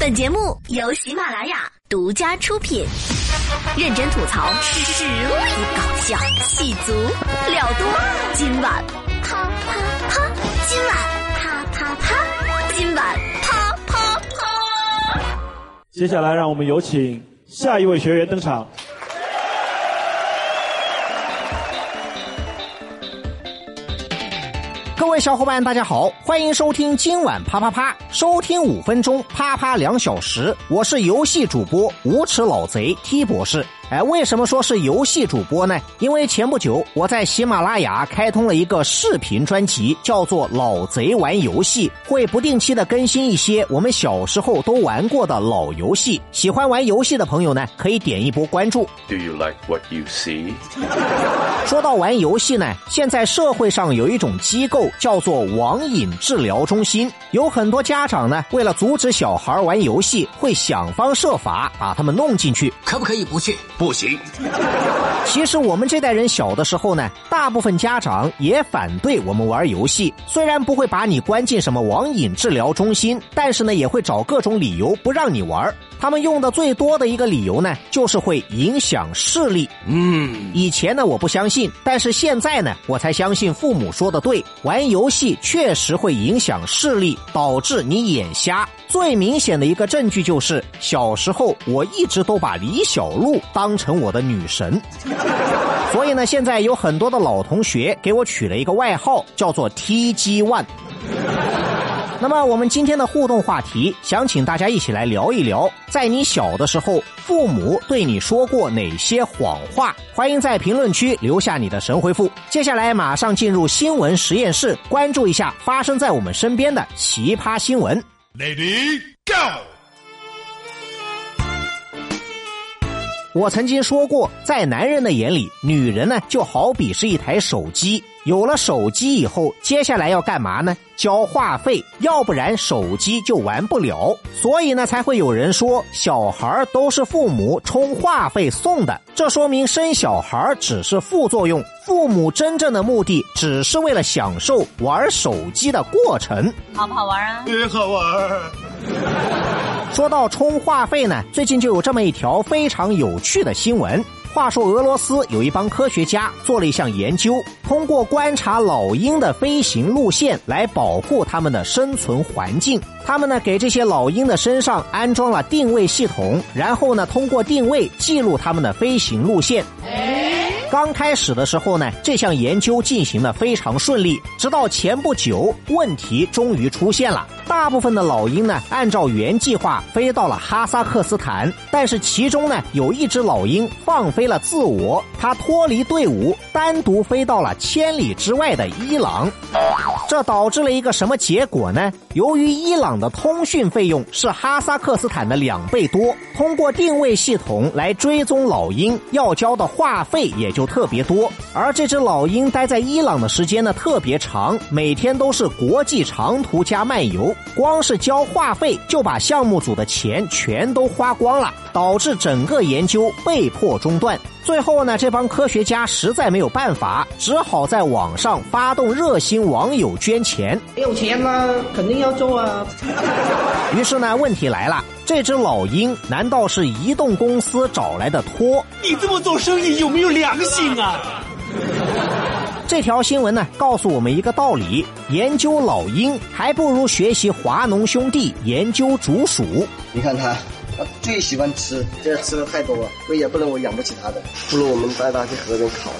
本节目由喜马拉雅独家出品，认真吐槽，实力搞笑，气足料多。今晚啪啪啪，今晚啪啪啪，今晚啪啪啪。接下来，让我们有请下一位学员登场。小伙伴，大家好，欢迎收听今晚啪啪啪，收听五分钟，啪啪两小时。我是游戏主播无耻老贼 T 博士。哎，为什么说是游戏主播呢？因为前不久我在喜马拉雅开通了一个视频专辑，叫做《老贼玩游戏》，会不定期的更新一些我们小时候都玩过的老游戏。喜欢玩游戏的朋友呢，可以点一波关注。Do you like what you see? 说到玩游戏呢，现在社会上有一种机构叫做网瘾治疗中心，有很多家长呢，为了阻止小孩玩游戏，会想方设法把他们弄进去。可不可以不去？不行，其实我们这代人小的时候呢，大部分家长也反对我们玩游戏，虽然不会把你关进什么网瘾治疗中心，但是呢，也会找各种理由不让你玩。他们用的最多的一个理由呢，就是会影响视力。嗯，以前呢，我不相信，但是现在呢，我才相信父母说的对，玩游戏确实会影响视力，导致你眼瞎。最明显的一个证据就是，小时候我一直都把李小璐当成我的女神，所以呢，现在有很多的老同学给我取了一个外号，叫做 TG One。那么我们今天的互动话题，想请大家一起来聊一聊，在你小的时候，父母对你说过哪些谎话？欢迎在评论区留下你的神回复。接下来马上进入新闻实验室，关注一下发生在我们身边的奇葩新闻。Lady Go。我曾经说过，在男人的眼里，女人呢就好比是一台手机。有了手机以后，接下来要干嘛呢？交话费，要不然手机就玩不了。所以呢，才会有人说小孩都是父母充话费送的。这说明生小孩只是副作用，父母真正的目的只是为了享受玩手机的过程。好不好玩啊？也好玩。说到充话费呢，最近就有这么一条非常有趣的新闻。话说，俄罗斯有一帮科学家做了一项研究，通过观察老鹰的飞行路线来保护它们的生存环境。他们呢，给这些老鹰的身上安装了定位系统，然后呢，通过定位记录它们的飞行路线。刚开始的时候呢，这项研究进行的非常顺利，直到前不久，问题终于出现了。大部分的老鹰呢，按照原计划飞到了哈萨克斯坦，但是其中呢，有一只老鹰放飞了自我，它脱离队伍，单独飞到了千里之外的伊朗。这导致了一个什么结果呢？由于伊朗的通讯费用是哈萨克斯坦的两倍多，通过定位系统来追踪老鹰，要交的话费也就就特别多。而这只老鹰待在伊朗的时间呢特别长，每天都是国际长途加漫游，光是交话费就把项目组的钱全都花光了，导致整个研究被迫中断。最后呢，这帮科学家实在没有办法，只好在网上发动热心网友捐钱。没有钱吗，肯定要做啊。于是呢，问题来了，这只老鹰难道是移动公司找来的托？你这么做生意有没有良心啊？这条新闻呢，告诉我们一个道理：研究老鹰还不如学习华农兄弟研究竹鼠。你看它，它最喜欢吃，这吃的太多了，所以也不能我养不起他的，不如我们带他去河边烤。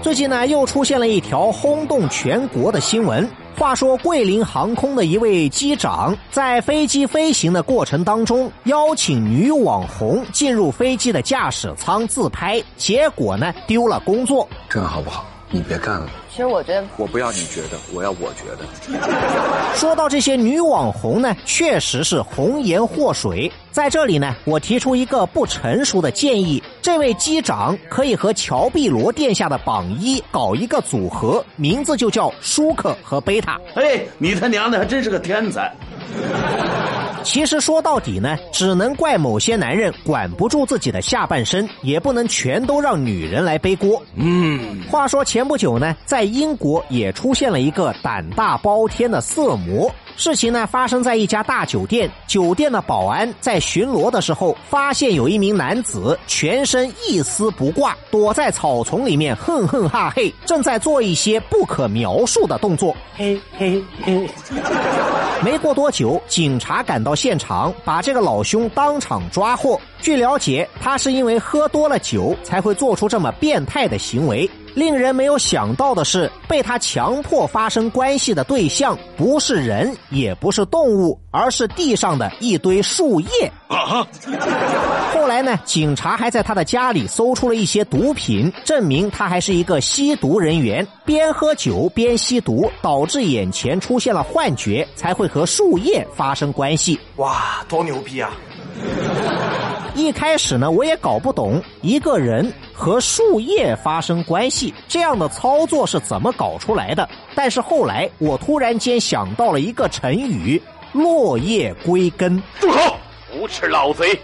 最近呢，又出现了一条轰动全国的新闻。话说，桂林航空的一位机长在飞机飞行的过程当中，邀请女网红进入飞机的驾驶舱自拍，结果呢，丢了工作。这样好不好？你别干了，其实我觉得我不要你觉得，我要我觉得。说到这些女网红呢，确实是红颜祸水。在这里呢，我提出一个不成熟的建议：这位机长可以和乔碧罗殿下的榜一搞一个组合，名字就叫舒克和贝塔。哎，你他娘的还真是个天才！其实说到底呢，只能怪某些男人管不住自己的下半身，也不能全都让女人来背锅。嗯，话说前不久呢，在英国也出现了一个胆大包天的色魔。事情呢发生在一家大酒店，酒店的保安在巡逻的时候，发现有一名男子全身一丝不挂，躲在草丛里面哼哼哈嘿，正在做一些不可描述的动作。嘿嘿嘿。没过多久，警察赶到现场，把这个老兄当场抓获。据了解，他是因为喝多了酒才会做出这么变态的行为。令人没有想到的是，被他强迫发生关系的对象不是人，也不是动物，而是地上的一堆树叶。啊后来呢，警察还在他的家里搜出了一些毒品，证明他还是一个吸毒人员，边喝酒边吸毒，导致眼前出现了幻觉，才会和树叶发生关系。哇，多牛逼啊！一开始呢，我也搞不懂一个人和树叶发生关系这样的操作是怎么搞出来的。但是后来我突然间想到了一个成语“落叶归根”。住口！无耻老贼！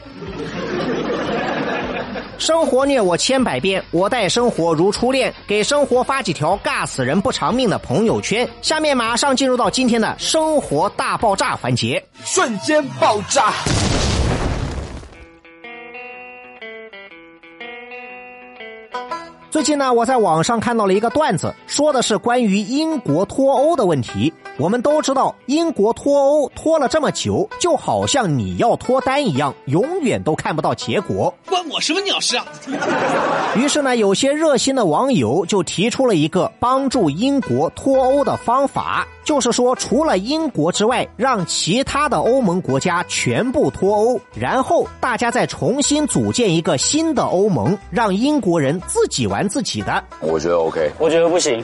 生活虐我千百遍，我待生活如初恋。给生活发几条尬死人不偿命的朋友圈。下面马上进入到今天的生活大爆炸环节，瞬间爆炸。最近呢，我在网上看到了一个段子，说的是关于英国脱欧的问题。我们都知道，英国脱欧拖了这么久，就好像你要脱单一样，永远都看不到结果。关我什么鸟事啊！于是呢，有些热心的网友就提出了一个帮助英国脱欧的方法，就是说，除了英国之外，让其他的欧盟国家全部脱欧，然后大家再重新组建一个新的欧盟，让英国人自己玩玩自己的。我觉得 OK，我觉得不行。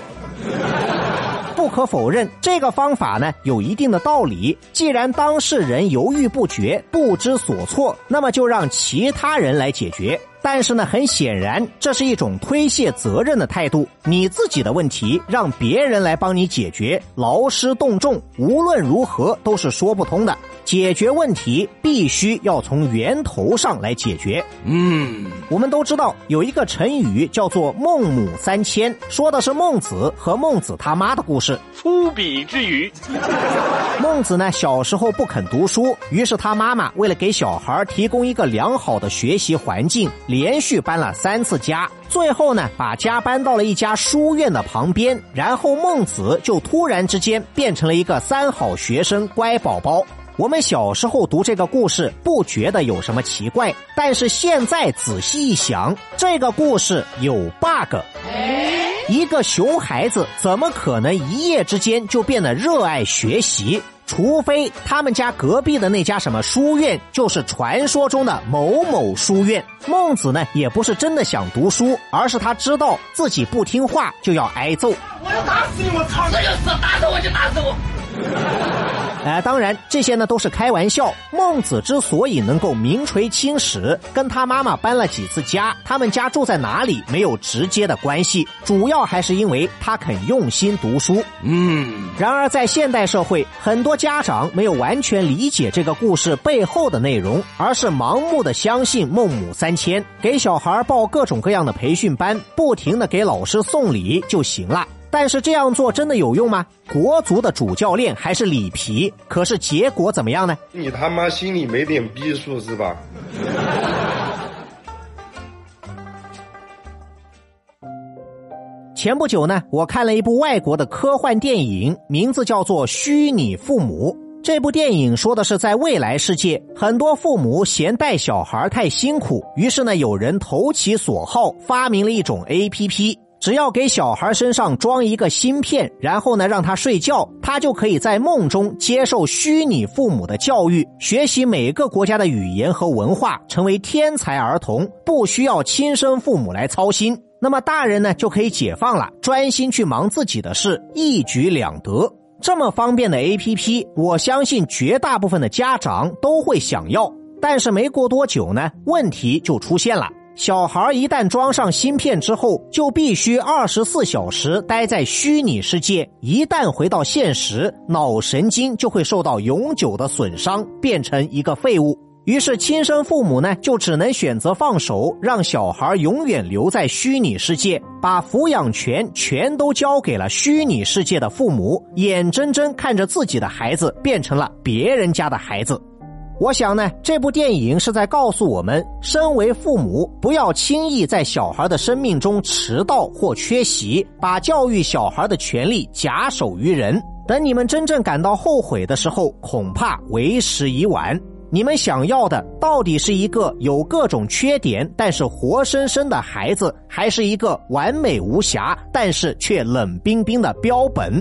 不可否认，这个方法呢有一定的道理。既然当事人犹豫不决、不知所措，那么就让其他人来解决。但是呢，很显然，这是一种推卸责任的态度。你自己的问题让别人来帮你解决，劳师动众，无论如何都是说不通的。解决问题必须要从源头上来解决。嗯，我们都知道有一个成语叫做“孟母三迁”，说的是孟子和孟子他妈的故事。粗鄙之语。孟子呢，小时候不肯读书，于是他妈妈为了给小孩提供一个良好的学习环境。连续搬了三次家，最后呢，把家搬到了一家书院的旁边，然后孟子就突然之间变成了一个三好学生、乖宝宝。我们小时候读这个故事，不觉得有什么奇怪，但是现在仔细一想，这个故事有 bug。一个熊孩子怎么可能一夜之间就变得热爱学习？除非他们家隔壁的那家什么书院就是传说中的某某书院。孟子呢，也不是真的想读书，而是他知道自己不听话就要挨揍。我要打死你！我操！这就死打死我就打死我！哎，当然这些呢都是开玩笑。孟子之所以能够名垂青史，跟他妈妈搬了几次家，他们家住在哪里没有直接的关系，主要还是因为他肯用心读书。嗯。然而在现代社会，很多家长没有完全理解这个故事背后的内容，而是盲目的相信孟母三迁，给小孩报各种各样的培训班，不停的给老师送礼就行了。但是这样做真的有用吗？国足的主教练还是里皮，可是结果怎么样呢？你他妈心里没点逼数是吧？前不久呢，我看了一部外国的科幻电影，名字叫做《虚拟父母》。这部电影说的是，在未来世界，很多父母嫌带小孩太辛苦，于是呢，有人投其所好，发明了一种 A P P。只要给小孩身上装一个芯片，然后呢让他睡觉，他就可以在梦中接受虚拟父母的教育，学习每个国家的语言和文化，成为天才儿童，不需要亲生父母来操心。那么大人呢就可以解放了，专心去忙自己的事，一举两得。这么方便的 APP，我相信绝大部分的家长都会想要。但是没过多久呢，问题就出现了。小孩一旦装上芯片之后，就必须二十四小时待在虚拟世界。一旦回到现实，脑神经就会受到永久的损伤，变成一个废物。于是，亲生父母呢，就只能选择放手，让小孩永远留在虚拟世界，把抚养权全都交给了虚拟世界的父母，眼睁睁看着自己的孩子变成了别人家的孩子。我想呢，这部电影是在告诉我们，身为父母，不要轻易在小孩的生命中迟到或缺席，把教育小孩的权利假手于人。等你们真正感到后悔的时候，恐怕为时已晚。你们想要的到底是一个有各种缺点但是活生生的孩子，还是一个完美无瑕但是却冷冰冰的标本？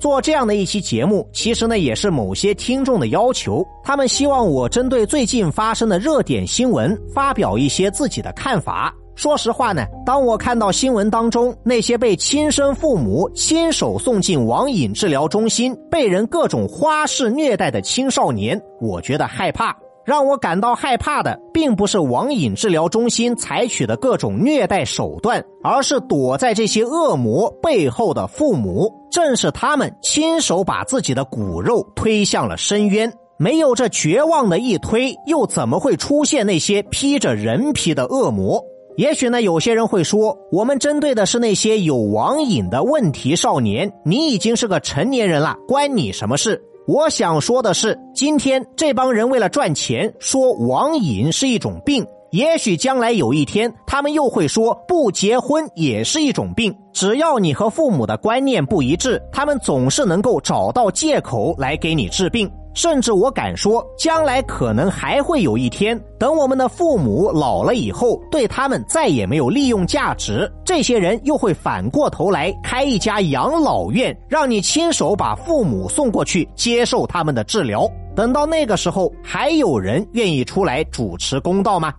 做这样的一期节目，其实呢也是某些听众的要求，他们希望我针对最近发生的热点新闻发表一些自己的看法。说实话呢，当我看到新闻当中那些被亲生父母亲手送进网瘾治疗中心、被人各种花式虐待的青少年，我觉得害怕。让我感到害怕的，并不是网瘾治疗中心采取的各种虐待手段，而是躲在这些恶魔背后的父母。正是他们亲手把自己的骨肉推向了深渊。没有这绝望的一推，又怎么会出现那些披着人皮的恶魔？也许呢，有些人会说，我们针对的是那些有网瘾的问题少年。你已经是个成年人了，关你什么事？我想说的是，今天这帮人为了赚钱，说网瘾是一种病。也许将来有一天，他们又会说不结婚也是一种病。只要你和父母的观念不一致，他们总是能够找到借口来给你治病。甚至我敢说，将来可能还会有一天，等我们的父母老了以后，对他们再也没有利用价值，这些人又会反过头来开一家养老院，让你亲手把父母送过去接受他们的治疗。等到那个时候，还有人愿意出来主持公道吗？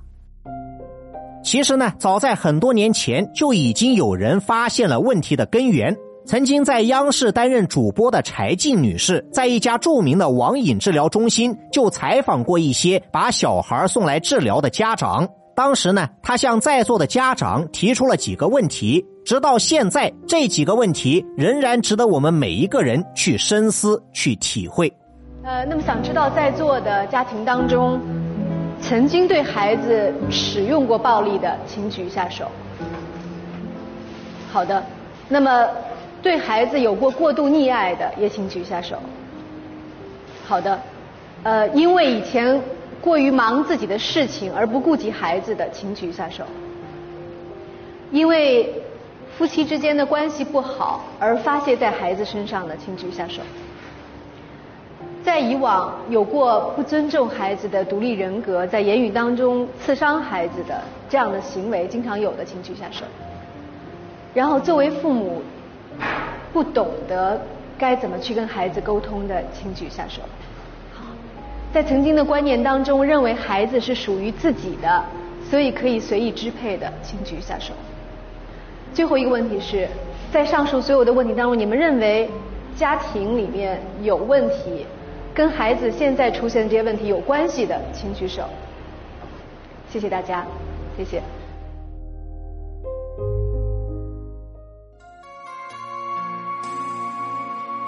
其实呢，早在很多年前就已经有人发现了问题的根源。曾经在央视担任主播的柴静女士，在一家著名的网瘾治疗中心就采访过一些把小孩送来治疗的家长。当时呢，她向在座的家长提出了几个问题，直到现在，这几个问题仍然值得我们每一个人去深思、去体会。呃，那么想知道在座的家庭当中，曾经对孩子使用过暴力的，请举一下手。好的，那么。对孩子有过过度溺爱的，也请举下手。好的，呃，因为以前过于忙自己的事情而不顾及孩子的，请举下手。因为夫妻之间的关系不好而发泄在孩子身上的，请举下手。在以往有过不尊重孩子的独立人格，在言语当中刺伤孩子的这样的行为，经常有的，请举下手。然后作为父母。不懂得该怎么去跟孩子沟通的，请举下手。好，在曾经的观念当中，认为孩子是属于自己的，所以可以随意支配的，请举下手。最后一个问题是在上述所有的问题当中，你们认为家庭里面有问题，跟孩子现在出现的这些问题有关系的，请举手。谢谢大家，谢谢。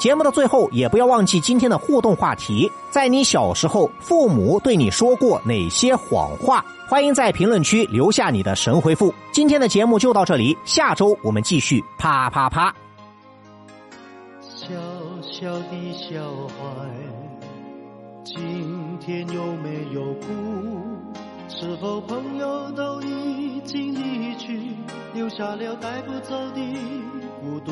节目的最后，也不要忘记今天的互动话题。在你小时候，父母对你说过哪些谎话？欢迎在评论区留下你的神回复。今天的节目就到这里，下周我们继续啪啪啪。小小的小孩，今天有没有哭？是否朋友都已经离去，留下了带不走的孤独？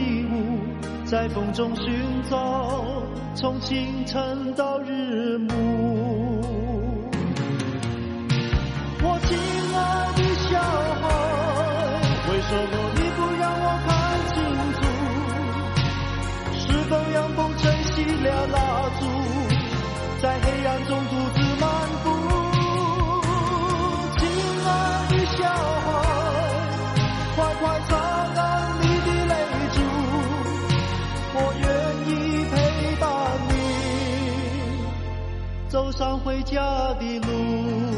在风中寻找，从清晨到日暮。走上回家的路。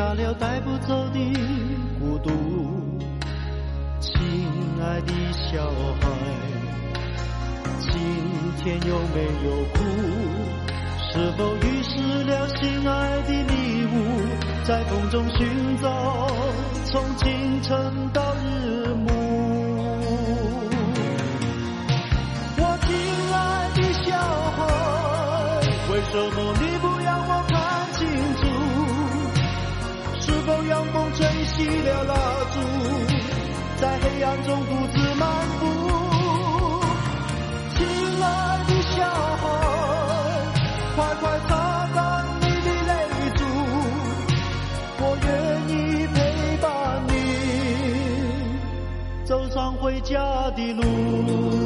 下了带不走的孤独？亲爱的小孩，今天有没有哭？是否遗失了心爱的礼物，在风中寻找，从清晨到日暮。我亲爱的小孩，为什么你熄了蜡烛，在黑暗中独自漫步？亲爱的小孩，快快擦干你的泪珠，我愿意陪伴你走上回家的路。